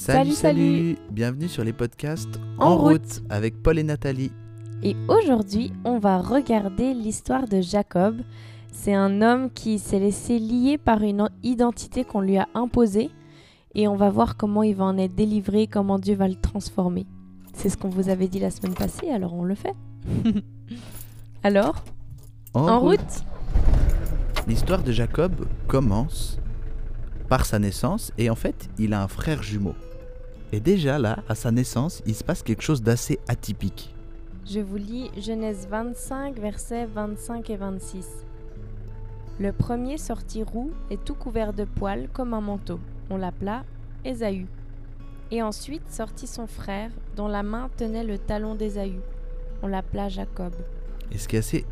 Salut, Salut, salut Bienvenue sur les podcasts En En, route. route. avec Paul et Nathalie. Et aujourd'hui, on va regarder l'histoire de Jacob. C'est un homme qui s'est laissé lier par une identité qu'on lui a imposée. Et on va voir comment il va en être délivré, comment Dieu va le transformer. C'est ce qu'on vous avait dit la semaine passée, alors on le fait. alors, en, route. L'histoire de Jacob commence par sa naissance et en fait, il a un frère jumeau. Et déjà là, à sa naissance, il se passe quelque chose d'assez atypique. Je vous lis Genèse 25, versets 25 et 26. Le premier sortit roux et tout couvert de poils comme un manteau. On l'appela Ésaü. Et ensuite sortit son frère, dont la main tenait le talon d'Ésaü. On l'appela Jacob. Et ce qui est assez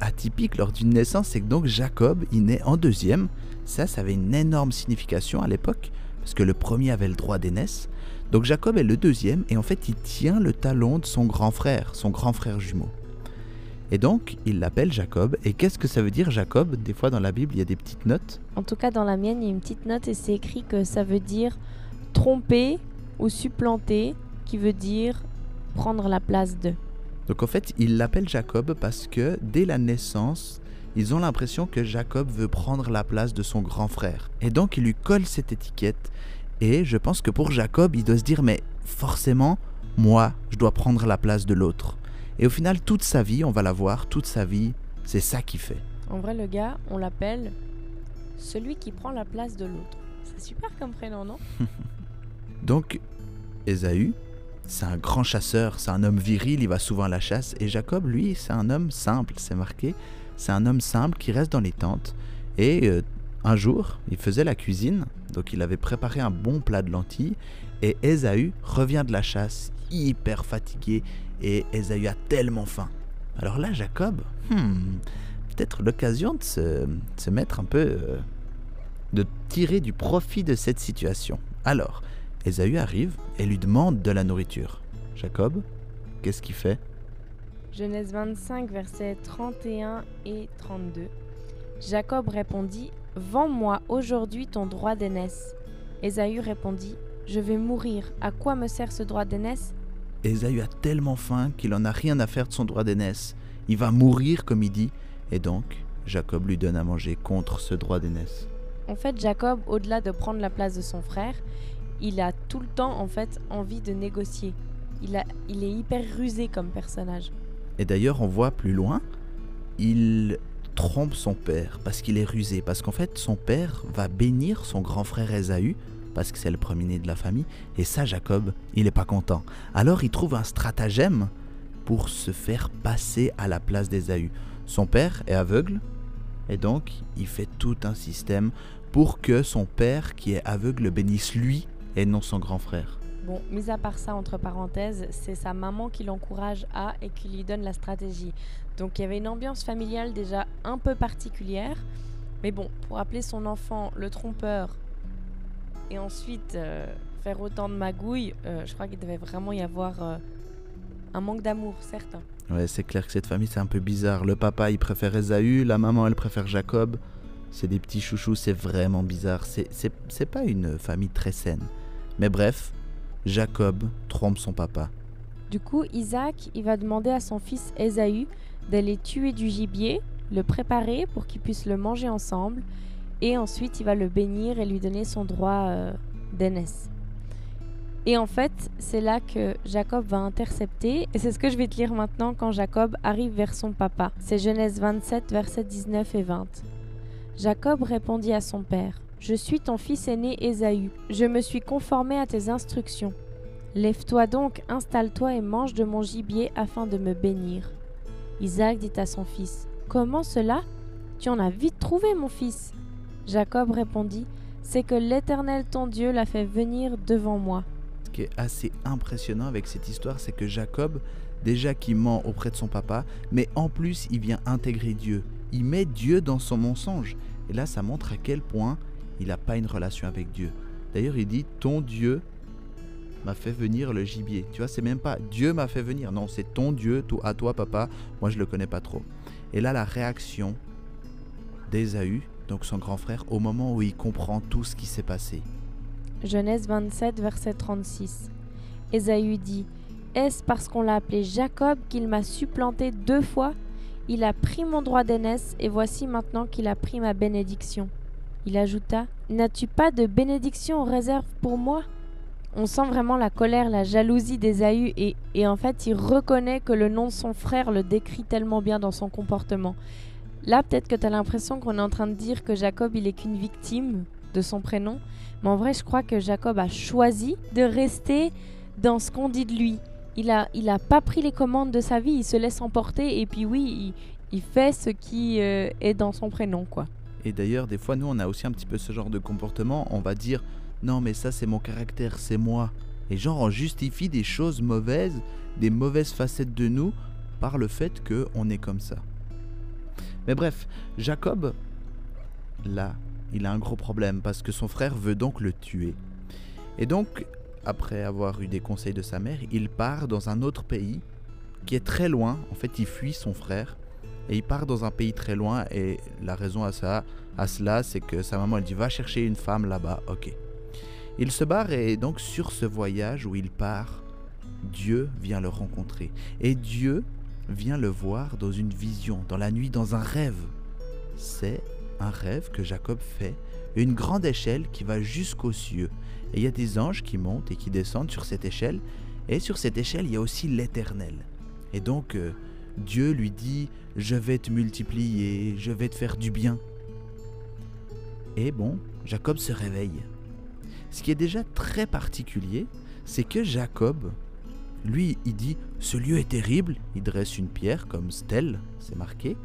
atypique lors d'une naissance, c'est que donc Jacob, il naît en deuxième. Ça, ça avait une énorme signification à l'époque, parce que le premier avait le droit d'aînesse. Donc Jacob est le deuxième, et en fait, il tient le talon de son grand frère, son grand frère jumeau. Et donc, il l'appelle Jacob. Et qu'est-ce que ça veut dire Jacob? Des fois dans la Bible, il y a des petites notes. En tout cas, dans la mienne, il y a une petite note et c'est écrit que ça veut dire tromper ou supplanter, qui veut dire prendre la place de. Donc en fait, il l'appelle Jacob parce que dès la naissance, ils ont l'impression que Jacob veut prendre la place de son grand frère. Et donc il lui colle cette étiquette. Et je pense que pour Jacob, il doit se dire, mais forcément, moi, je dois prendre la place de l'autre. Et au final, toute sa vie, on va la voir, toute sa vie, c'est ça qu'il fait. En vrai, le gars, on l'appelle celui qui prend la place de l'autre. C'est super comme prénom, non? Donc, Ésaü, c'est un grand chasseur, c'est un homme viril, il va souvent à la chasse. Et Jacob, lui, c'est un homme simple, c'est marqué. C'est un homme simple qui reste dans les tentes. Et euh, un jour, il faisait la cuisine, donc il avait préparé un bon plat de lentilles. Et Ésaü revient de la chasse, hyper fatigué. Et Ésaü a tellement faim. Alors là, Jacob, hmm, peut-être l'occasion de se, mettre un peu. euh, de tirer du profit de cette situation. Alors, Ésaü arrive et lui demande de la nourriture. Jacob, qu'est-ce qu'il fait? Genèse 25, versets 31 et 32. Jacob répondit Vends-moi aujourd'hui ton droit d'aînesse. Ésaü répondit Je vais mourir. À quoi me sert ce droit d'aînesse? Ésaü a tellement faim qu'il en a rien à faire de son droit d'aînesse. Il va mourir, comme il dit, et donc Jacob lui donne à manger contre ce droit d'aînesse. En fait, Jacob, au-delà de prendre la place de son frère, il a tout le temps en fait envie de négocier. Il, a, il est hyper rusé comme personnage. Et d'ailleurs, on voit plus loin, il trompe son père parce qu'il est rusé, parce qu'en fait, son père va bénir son grand frère Ésaü, parce que c'est le premier-né de la famille, et ça, Jacob, il n'est pas content. Alors, il trouve un stratagème pour se faire passer à la place d'Ésaü. Son père est aveugle, et donc, il fait tout un système pour que son père, qui est aveugle, bénisse lui et non son grand frère. Bon, mis à part ça, entre parenthèses, c'est sa maman qui l'encourage à et qui lui donne la stratégie. Donc il y avait une ambiance familiale déjà un peu particulière. Mais bon, pour appeler son enfant le trompeur et ensuite euh, faire autant de magouilles, euh, je crois qu'il devait vraiment y avoir euh, un manque d'amour, certain. Ouais, c'est clair que cette famille, c'est un peu bizarre. Le papa, il préfère Ésaü, la maman, elle préfère Jacob. C'est des petits chouchous, c'est vraiment bizarre. C'est pas une famille très saine. Mais bref, Jacob trompe son papa. Du coup, Isaac, il va demander à son fils Ésaü d'aller tuer du gibier, le préparer pour qu'ils puissent le manger ensemble, et ensuite il va le bénir et lui donner son droit euh, d'aînesse. Et en fait, c'est là que Jacob va intercepter, et c'est ce que je vais te lire maintenant quand Jacob arrive vers son papa. C'est Genèse 27, versets 19 et 20. Jacob répondit à son père, Je suis ton fils aîné Ésaü, je me suis conformé à tes instructions. Lève-toi donc, installe-toi et mange de mon gibier afin de me bénir. Isaac dit à son fils, Comment cela? Tu en as vite trouvé, mon fils. Jacob répondit, C'est que l'Éternel ton Dieu l'a fait venir devant moi. Ce qui est assez impressionnant avec cette histoire, c'est que Jacob, déjà qui ment auprès de son papa, mais en plus, il vient intégrer Dieu. Il met Dieu dans son mensonge. Et là, ça montre à quel point il n'a pas une relation avec Dieu. D'ailleurs, il dit Ton Dieu m'a fait venir le gibier. Tu vois, c'est même pas Dieu m'a fait venir. Non, c'est ton Dieu, tout à toi, papa. Moi, je le connais pas trop. Et là, la réaction d'Ésaü, donc son grand frère, au moment où il comprend tout ce qui s'est passé. Genèse 27, verset 36. Ésaü dit Est-ce parce qu'on l'a appelé Jacob qu'il m'a supplanté deux fois? Il a pris mon droit d'aînesse et voici maintenant qu'il a pris ma bénédiction. Il ajouta N'as-tu pas de bénédiction en réserve pour moi? On sent vraiment la colère, la jalousie d'Ésaü et, et en fait il reconnaît que le nom de son frère le décrit tellement bien dans son comportement. Là, peut-être que tu as l'impression qu'on est en train de dire que Jacob, il est qu'une victime de son prénom. Mais en vrai, je crois que Jacob a choisi de rester dans ce qu'on dit de lui. Il a, il a pas pris les commandes de sa vie, il se laisse emporter et puis oui, il, fait ce qui euh, est dans son prénom, quoi. Et d'ailleurs, des fois, nous, on a aussi un petit peu ce genre de comportement. On va dire non, mais ça, c'est mon caractère, c'est moi. Et genre, on justifie des choses mauvaises, des mauvaises facettes de nous, par le fait qu'on est comme ça. Mais bref, Jacob, là, il a un gros problème parce que son frère veut donc le tuer. Et donc, après avoir eu des conseils de sa mère, il part dans un autre pays qui est très loin. En fait, il fuit son frère et il part dans un pays très loin. Et la raison à ça, à cela, c'est que sa maman elle dit va chercher une femme là-bas. Ok. Il se barre et donc sur ce voyage où il part, Dieu vient le rencontrer. Et Dieu vient le voir dans une vision, dans la nuit, dans un rêve. C'est un rêve que Jacob fait, une grande échelle qui va jusqu'aux cieux. Et il y a des anges qui montent et qui descendent sur cette échelle. Et sur cette échelle, il y a aussi l'Éternel. Et donc, euh, Dieu lui dit, je vais te multiplier, je vais te faire du bien. Et bon, Jacob se réveille. Ce qui est déjà très particulier, c'est que Jacob, lui, il dit, ce lieu est terrible, il dresse une pierre comme stèle, c'est marqué,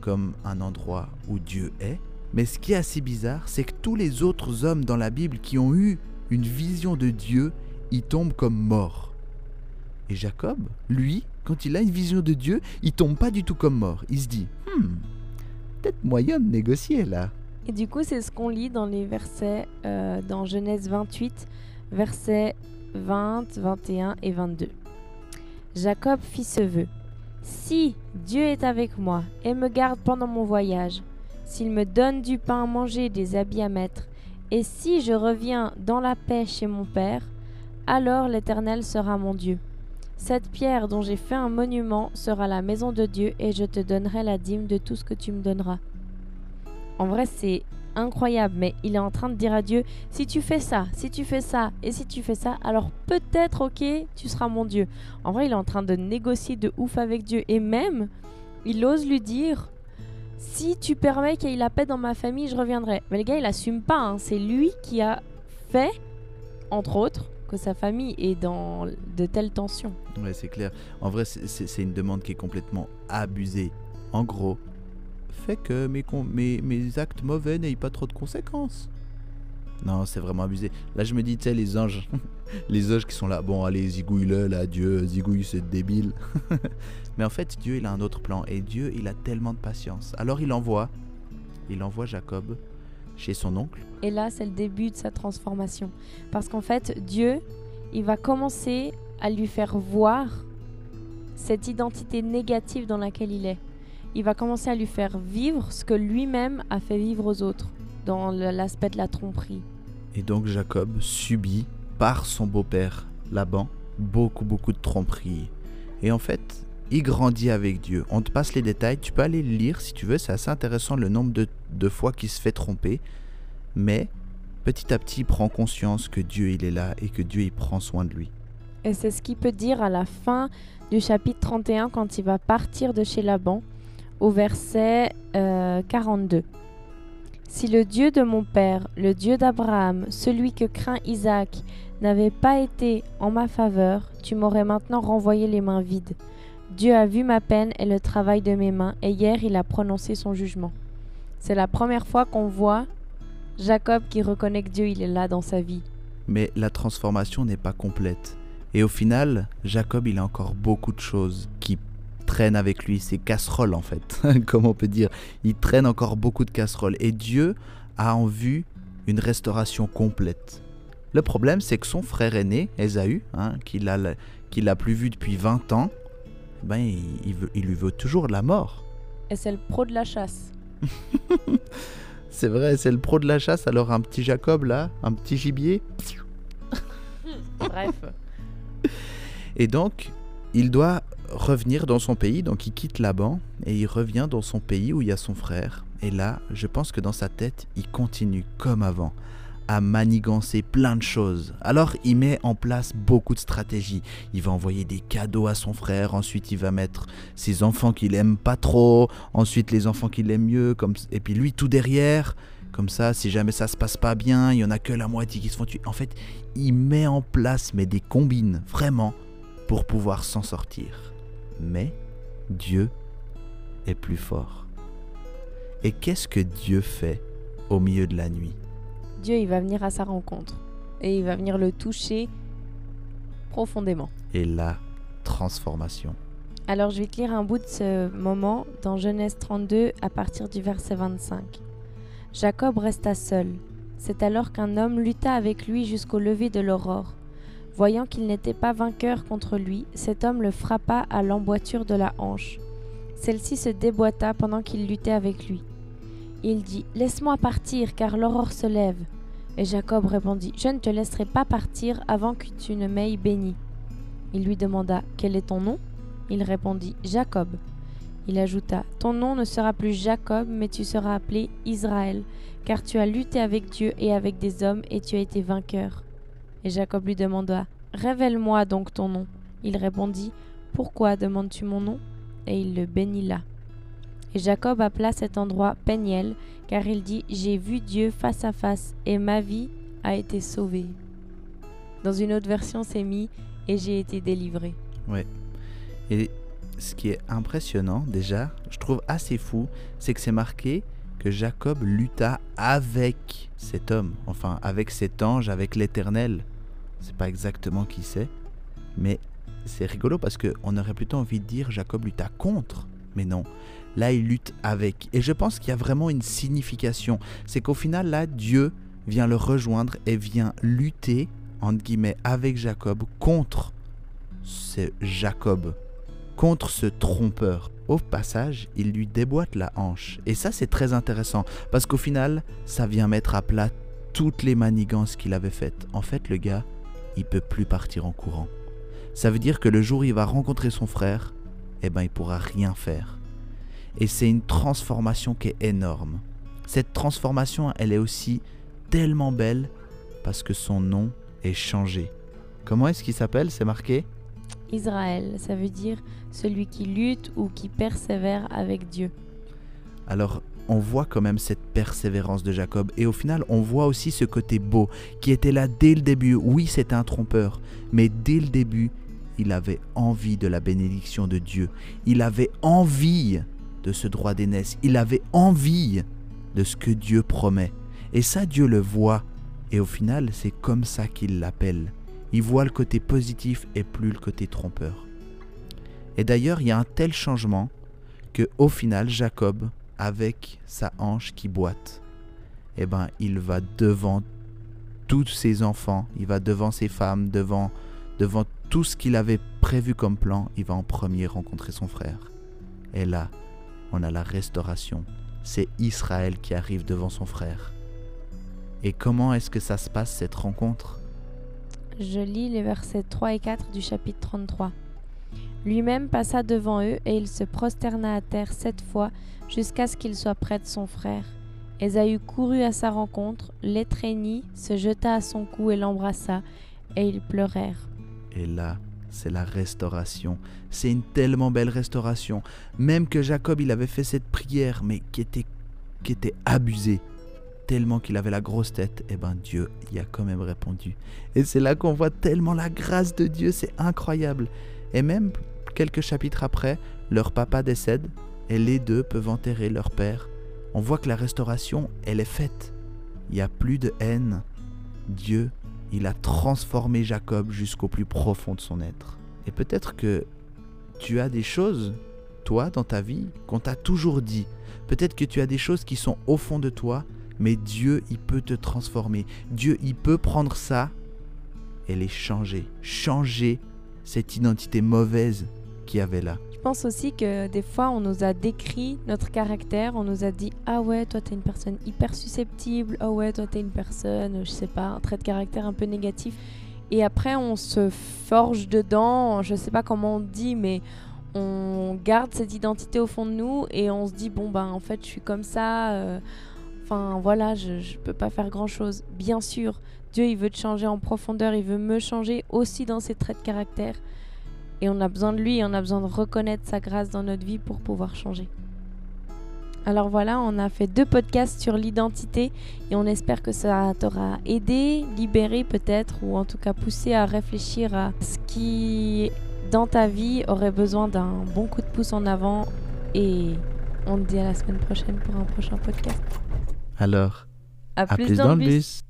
comme un endroit où Dieu est. Mais ce qui est assez bizarre, c'est que tous les autres hommes dans la Bible qui ont eu une vision de Dieu, ils tombent comme morts. Et Jacob, lui, quand il a une vision de Dieu, il tombe pas du tout comme mort. Il se dit, hmm, peut-être moyen de négocier là. Et du coup, c'est ce qu'on lit dans les versets, euh, dans Genèse 28, versets 20, 21 et 22. Jacob fit ce vœu. Si Dieu est avec moi et me garde pendant mon voyage, s'il me donne du pain à manger, des habits à mettre, et si je reviens dans la paix chez mon Père, alors l'Éternel sera mon Dieu. Cette pierre dont j'ai fait un monument sera la maison de Dieu, et je te donnerai la dîme de tout ce que tu me donneras. En vrai, c'est incroyable, mais il est en train de dire à Dieu, si tu fais ça, si tu fais ça, et si tu fais ça, alors peut-être, ok, tu seras mon Dieu. En vrai, il est en train de négocier de ouf avec Dieu, et même, il ose lui dire, si tu permets qu'il y ait la paix dans ma famille, je reviendrai. Mais le gars, il assume pas, hein. c'est lui qui a fait, entre autres, que sa famille est dans de telles tensions. Ouais, c'est clair. En vrai, c'est- une demande qui est complètement abusée. En gros, fait que mes, mes, mes actes mauvais n'aient pas trop de conséquences. Non, c'est vraiment abusé. Là, je me dis, tu sais, les anges, les anges qui sont là, bon, allez, zigouille-le, là, Dieu, zigouille, c'est débile. Mais en fait, Dieu, il a un autre plan. Et Dieu, il a tellement de patience. Alors, il envoie, il envoie Jacob chez son oncle. Et là, c'est le début de sa transformation. Parce qu'en fait, Dieu, il va commencer à lui faire voir cette identité négative dans laquelle il est. Il va commencer à lui faire vivre ce que lui-même a fait vivre aux autres, dans l'aspect de la tromperie. Et donc Jacob subit par son beau-père Laban beaucoup beaucoup de tromperies. Et en fait, il grandit avec Dieu. On te passe les détails, tu peux aller le lire si tu veux, c'est assez intéressant le nombre de, fois qu'il se fait tromper. Mais petit à petit, il prend conscience que Dieu il est là et que Dieu il prend soin de lui. Et c'est ce qu'il peut dire à la fin du chapitre 31 quand il va partir de chez Laban, au verset euh, 42. Si le Dieu de mon père, le Dieu d'Abraham, celui que craint Isaac, n'avait pas été en ma faveur, tu m'aurais maintenant renvoyé les mains vides. Dieu a vu ma peine et le travail de mes mains, et hier il a prononcé son jugement. C'est la première fois qu'on voit Jacob qui reconnaît que Dieu il est là dans sa vie. Mais la transformation n'est pas complète. Et au final, Jacob, il a encore beaucoup de choses qui traînent avec lui, ses casseroles en fait, comme on peut dire. Il traîne encore beaucoup de casseroles. Et Dieu a en vue une restauration complète. Le problème, c'est que son frère aîné, Ésaü, hein, qu'il a, plus vu depuis 20 ans, ben, il, il veut- il lui veut toujours la mort. Et c'est le pro de la chasse. C'est vrai, c'est le pro de la chasse, alors un petit Jacob là, un petit gibier. Bref. Et donc, il doit revenir dans son pays, donc il quitte Laban et il revient dans son pays où il y a son frère. Et là, je pense que dans sa tête, il continue comme avant à manigancer plein de choses. Alors il met en place beaucoup de stratégies. Il va envoyer des cadeaux à son frère, ensuite il va mettre ses enfants qu'il aime pas trop, ensuite les enfants qu'il aime mieux, comme... et puis lui tout derrière. Comme ça, si jamais ça se passe pas bien, il y en a que la moitié qui se font tuer. En fait, il met en place mais des combines, vraiment, pour pouvoir s'en sortir. Mais Dieu est plus fort. Et qu'est-ce que Dieu fait au milieu de la nuit? Dieu, il va venir à sa rencontre. Et il va venir le toucher profondément. Et la transformation. Alors je vais te lire un bout de ce moment dans Genèse 32 à partir du verset 25. Jacob resta seul. C'est alors qu'un homme lutta avec lui jusqu'au lever de l'aurore. Voyant qu'il n'était pas vainqueur contre lui, cet homme le frappa à l'emboîture de la hanche. Celle-ci se déboîta pendant qu'il luttait avec lui. Il dit Laisse-moi partir, car l'aurore se lève. Et Jacob répondit Je ne te laisserai pas partir avant que tu ne m'aies béni. Il lui demanda Quel est ton nom? Il répondit Jacob. Il ajouta Ton nom ne sera plus Jacob, mais tu seras appelé Israël, car tu as lutté avec Dieu et avec des hommes, et tu as été vainqueur. Et Jacob lui demanda Révèle-moi donc ton nom. Il répondit Pourquoi demandes-tu mon nom? Et il le bénit là. Et Jacob appela cet endroit Peniel, car il dit J'ai vu Dieu face à face, et ma vie a été sauvée. Dans une autre version, c'est mis Et j'ai été délivré. Ouais. Et ce qui est impressionnant, déjà, je trouve assez fou, c'est que c'est marqué que Jacob lutta avec cet homme, enfin avec cet ange, avec l'Éternel. C'est pas exactement qui c'est, mais c'est rigolo parce qu'on aurait plutôt envie de dire Jacob lutta contre, mais non. Là, il lutte avec. Et je pense qu'il y a vraiment une signification. C'est qu'au final, là, Dieu vient le rejoindre et vient lutter, entre guillemets, avec Jacob contre ce Jacob, contre ce trompeur. Au passage, il lui déboîte la hanche. Et ça, c'est très intéressant, parce qu'au final, ça vient mettre à plat toutes les manigances qu'il avait faites. En fait, le gars, il peut plus partir en courant. Ça veut dire que le jour où il va rencontrer son frère, eh ben, il pourra rien faire. Et c'est une transformation qui est énorme. Cette transformation, elle est aussi tellement belle parce que son nom est changé. Comment est-ce qu'il s'appelle? C'est marqué? Israël, ça veut dire celui qui lutte ou qui persévère avec Dieu. Alors, on voit quand même cette persévérance de Jacob et au final, on voit aussi ce côté beau qui était là dès le début. Oui, c'était un trompeur, mais dès le début, il avait envie de la bénédiction de Dieu. Il avait envie de ce droit d'aînesse. Il avait envie de ce que Dieu promet. Et ça, Dieu le voit. Et au final, c'est comme ça qu'il l'appelle. Il voit le côté positif et plus le côté trompeur. Et d'ailleurs, il y a un tel changement que au final, Jacob, avec sa hanche qui boite, eh ben, il va devant tous ses enfants, il va devant ses femmes, devant, devant tout ce qu'il avait prévu comme plan, il va en premier rencontrer son frère. Et là, on a la restauration. C'est Israël qui arrive devant son frère. Et comment est-ce que ça se passe cette rencontre? Je lis les versets 3 et 4 du chapitre 33. Lui-même passa devant eux et il se prosterna à terre sept fois jusqu'à ce qu'il soit près de son frère. Ésaü courut à sa rencontre, l'étreignit, se jeta à son cou et l'embrassa, et ils pleurèrent. Et là, c'est la restauration. C'est une tellement belle restauration. Même que Jacob, il avait fait cette prière, mais qui était, qui était abusée. Tellement qu'il avait la grosse tête, et eh ben Dieu y a quand même répondu. Et c'est là qu'on voit tellement la grâce de Dieu, c'est incroyable. Et même quelques chapitres après, leur papa décède, et les deux peuvent enterrer leur père. On voit que la restauration, elle est faite. Il n'y a plus de haine. Dieu il a transformé Jacob jusqu'au plus profond de son être. Et peut-être que tu as des choses, toi, dans ta vie, qu'on t'a toujours dit. Peut-être que tu as des choses qui sont au fond de toi, mais Dieu, il peut te transformer. Dieu, il peut prendre ça et les changer. Changer cette identité mauvaise qu'il y avait là. Je pense aussi que des fois, on nous a décrit notre caractère, on nous a dit Ah ouais, toi, t'es une personne hyper susceptible, ah ouais, toi, t'es une personne, je sais pas, un trait de caractère un peu négatif. Et après, on se forge dedans, je sais pas comment on dit, mais on garde cette identité au fond de nous et on se dit Bon, ben en fait, je suis comme ça, euh, enfin voilà, je, je peux pas faire grand chose. Bien sûr, Dieu, il veut te changer en profondeur, il veut me changer aussi dans ses traits de caractère. Et on a besoin de lui, on a besoin de reconnaître sa grâce dans notre vie pour pouvoir changer. Alors voilà, on a fait deux podcasts sur l'identité et on espère que ça t'aura aidé, libéré peut-être, ou en tout cas poussé à réfléchir à ce qui dans ta vie aurait besoin d'un bon coup de pouce en avant. Et on te dit à la semaine prochaine pour un prochain podcast. Alors, À, à plus dans le bus.